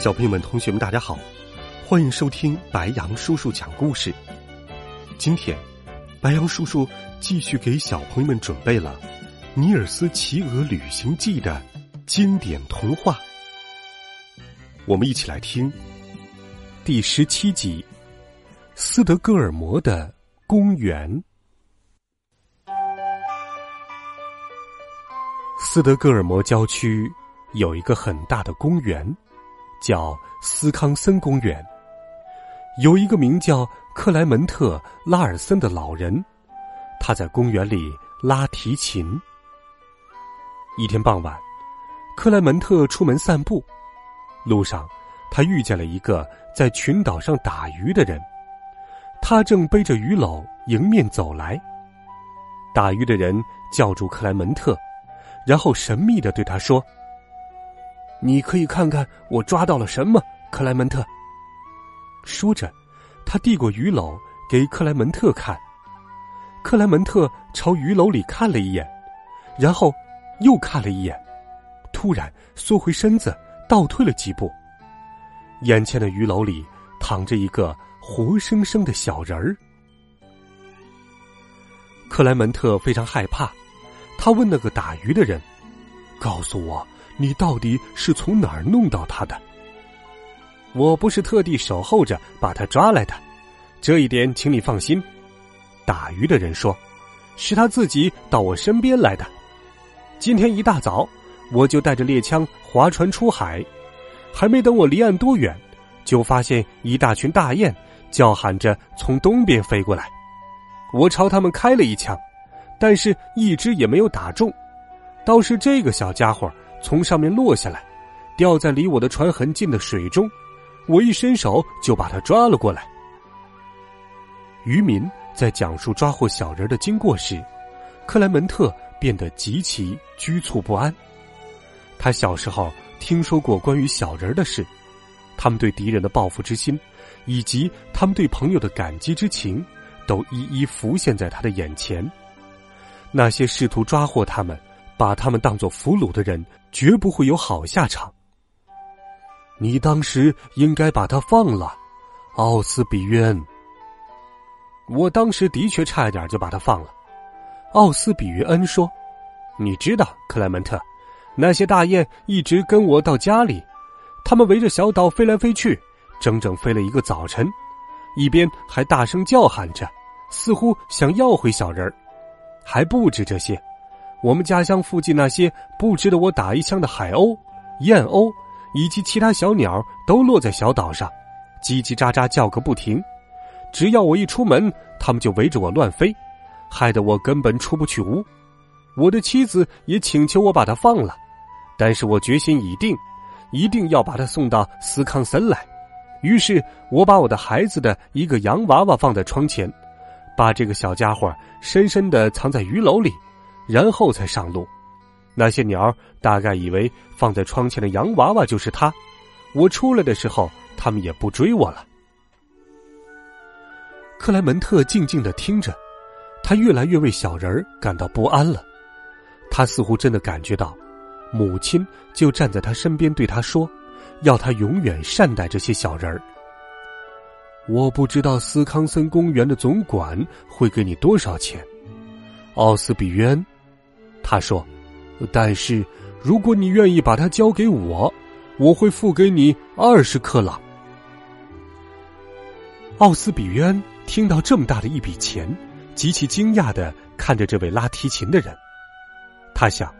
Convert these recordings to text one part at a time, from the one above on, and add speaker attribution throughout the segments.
Speaker 1: 小朋友们、同学们，大家好，欢迎收听白杨叔叔讲故事。今天，白杨叔叔继续给小朋友们准备了《尼尔斯骑鹅旅行记》的经典童话。我们一起来听第十七集《斯德哥尔摩的公园》。斯德哥尔摩郊区有一个很大的公园。叫斯康森公园。有一个名叫克莱门特·拉尔森的老人，他在公园里拉提琴。一天傍晚，克莱门特出门散步，路上他遇见了一个在群岛上打鱼的人，他正背着鱼篓迎面走来。打鱼的人叫住克莱门特，然后神秘的对他说。你可以看看我抓到了什么，克莱门特。说着，他递过鱼篓给克莱门特看。克莱门特朝鱼篓里看了一眼，然后又看了一眼，突然缩回身子，倒退了几步。眼前的鱼篓里躺着一个活生生的小人儿。克莱门特非常害怕，他问那个打鱼的人：“告诉我。”你到底是从哪儿弄到他的？我不是特地守候着把他抓来的，这一点请你放心。打鱼的人说：“是他自己到我身边来的。今天一大早，我就带着猎枪划船出海，还没等我离岸多远，就发现一大群大雁叫喊着从东边飞过来。我朝他们开了一枪，但是一只也没有打中，倒是这个小家伙。”从上面落下来，掉在离我的船很近的水中，我一伸手就把它抓了过来。渔民在讲述抓获小人的经过时，克莱门特变得极其局促不安。他小时候听说过关于小人的事，他们对敌人的报复之心，以及他们对朋友的感激之情，都一一浮现在他的眼前。那些试图抓获他们。把他们当做俘虏的人，绝不会有好下场。你当时应该把他放了，奥斯比约恩。我当时的确差一点就把他放了。奥斯比约恩说：“你知道，克莱门特，那些大雁一直跟我到家里，他们围着小岛飞来飞去，整整飞了一个早晨，一边还大声叫喊着，似乎想要回小人儿。还不止这些。”我们家乡附近那些不值得我打一枪的海鸥、燕鸥以及其他小鸟都落在小岛上，叽叽喳喳叫个不停。只要我一出门，他们就围着我乱飞，害得我根本出不去屋。我的妻子也请求我把它放了，但是我决心已定，一定要把它送到斯康森来。于是我把我的孩子的一个洋娃娃放在窗前，把这个小家伙深深的藏在鱼篓里。然后才上路，那些鸟大概以为放在窗前的洋娃娃就是他。我出来的时候，他们也不追我了。克莱门特静静的听着，他越来越为小人儿感到不安了。他似乎真的感觉到，母亲就站在他身边，对他说：“要他永远善待这些小人儿。”我不知道斯康森公园的总管会给你多少钱，奥斯比约恩。他说：“但是，如果你愿意把它交给我，我会付给你二十克朗。”奥斯比约恩听到这么大的一笔钱，极其惊讶的看着这位拉提琴的人。他想，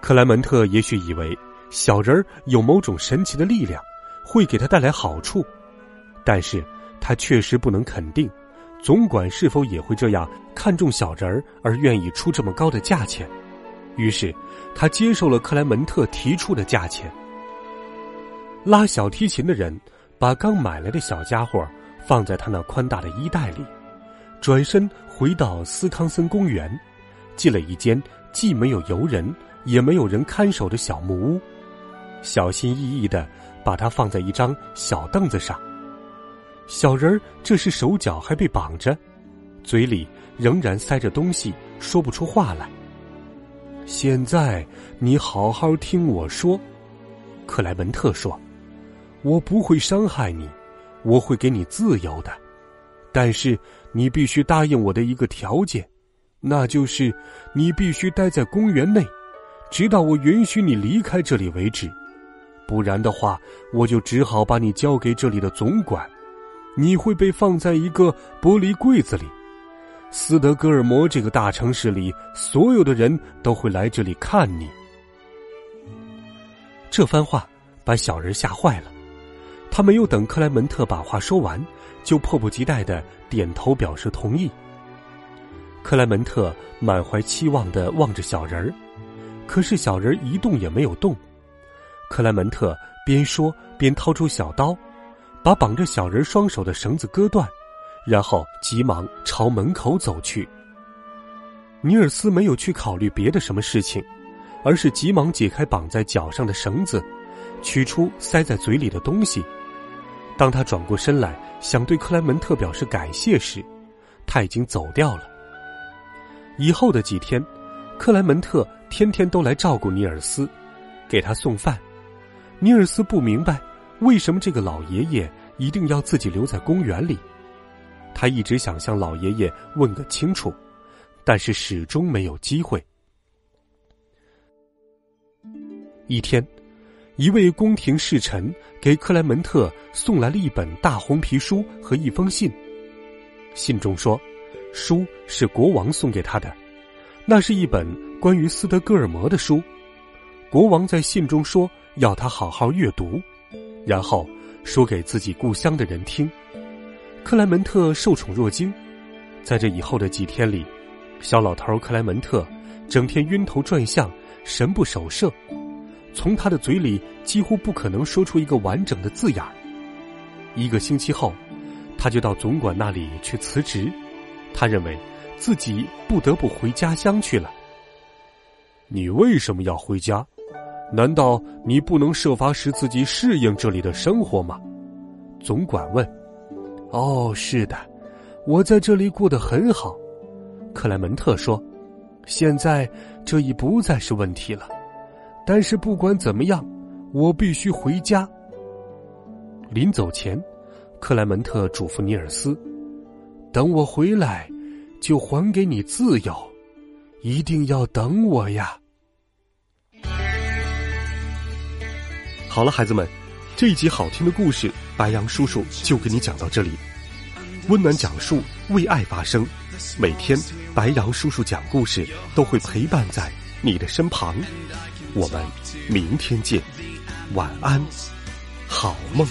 Speaker 1: 克莱门特也许以为小人儿有某种神奇的力量，会给他带来好处，但是他确实不能肯定，总管是否也会这样看重小人儿而愿意出这么高的价钱。于是，他接受了克莱门特提出的价钱。拉小提琴的人把刚买来的小家伙放在他那宽大的衣袋里，转身回到斯康森公园，进了一间既没有游人也没有人看守的小木屋，小心翼翼的把它放在一张小凳子上。小人儿这时手脚还被绑着，嘴里仍然塞着东西，说不出话来。现在你好好听我说，克莱门特说。我不会伤害你，我会给你自由的，但是你必须答应我的一个条件，那就是你必须待在公园内，直到我允许你离开这里为止，不然的话，我就只好把你交给这里的总管，你会被放在一个玻璃柜子里。斯德哥尔摩这个大城市里，所有的人都会来这里看你。这番话把小人吓坏了。他没有等克莱门特把话说完，就迫不及待的点头表示同意。克莱门特满怀期望的望着小人儿，可是小人一动也没有动。克莱门特边说边掏出小刀，把绑着小人双手的绳子割断，然后急忙朝门口走去。尼尔斯没有去考虑别的什么事情，而是急忙解开绑在脚上的绳子，取出塞在嘴里的东西。当他转过身来想对克莱门特表示感谢时，他已经走掉了。以后的几天，克莱门特天天都来照顾尼尔斯，给他送饭。尼尔斯不明白为什么这个老爷爷一定要自己留在公园里，他一直想向老爷爷问个清楚，但是始终没有机会。一天。一位宫廷侍臣给克莱门特送来了一本大红皮书和一封信。信中说，书是国王送给他的，那是一本关于斯德哥尔摩的书。国王在信中说要他好好阅读，然后说给自己故乡的人听。克莱门特受宠若惊，在这以后的几天里，小老头克莱门特整天晕头转向，神不守舍。从他的嘴里几乎不可能说出一个完整的字眼儿。一个星期后，他就到总管那里去辞职。他认为自己不得不回家乡去了。你为什么要回家？难道你不能设法使自己适应这里的生活吗？总管问。哦，是的，我在这里过得很好。克莱门特说。现在这已不再是问题了。但是不管怎么样，我必须回家。临走前，克莱门特嘱咐尼尔斯：“等我回来，就还给你自由，一定要等我呀。”好了，孩子们，这一集好听的故事，白杨叔叔就给你讲到这里。温暖讲述，为爱发声，每天白杨叔叔讲故事都会陪伴在你的身旁。我们明天见，晚安，好梦。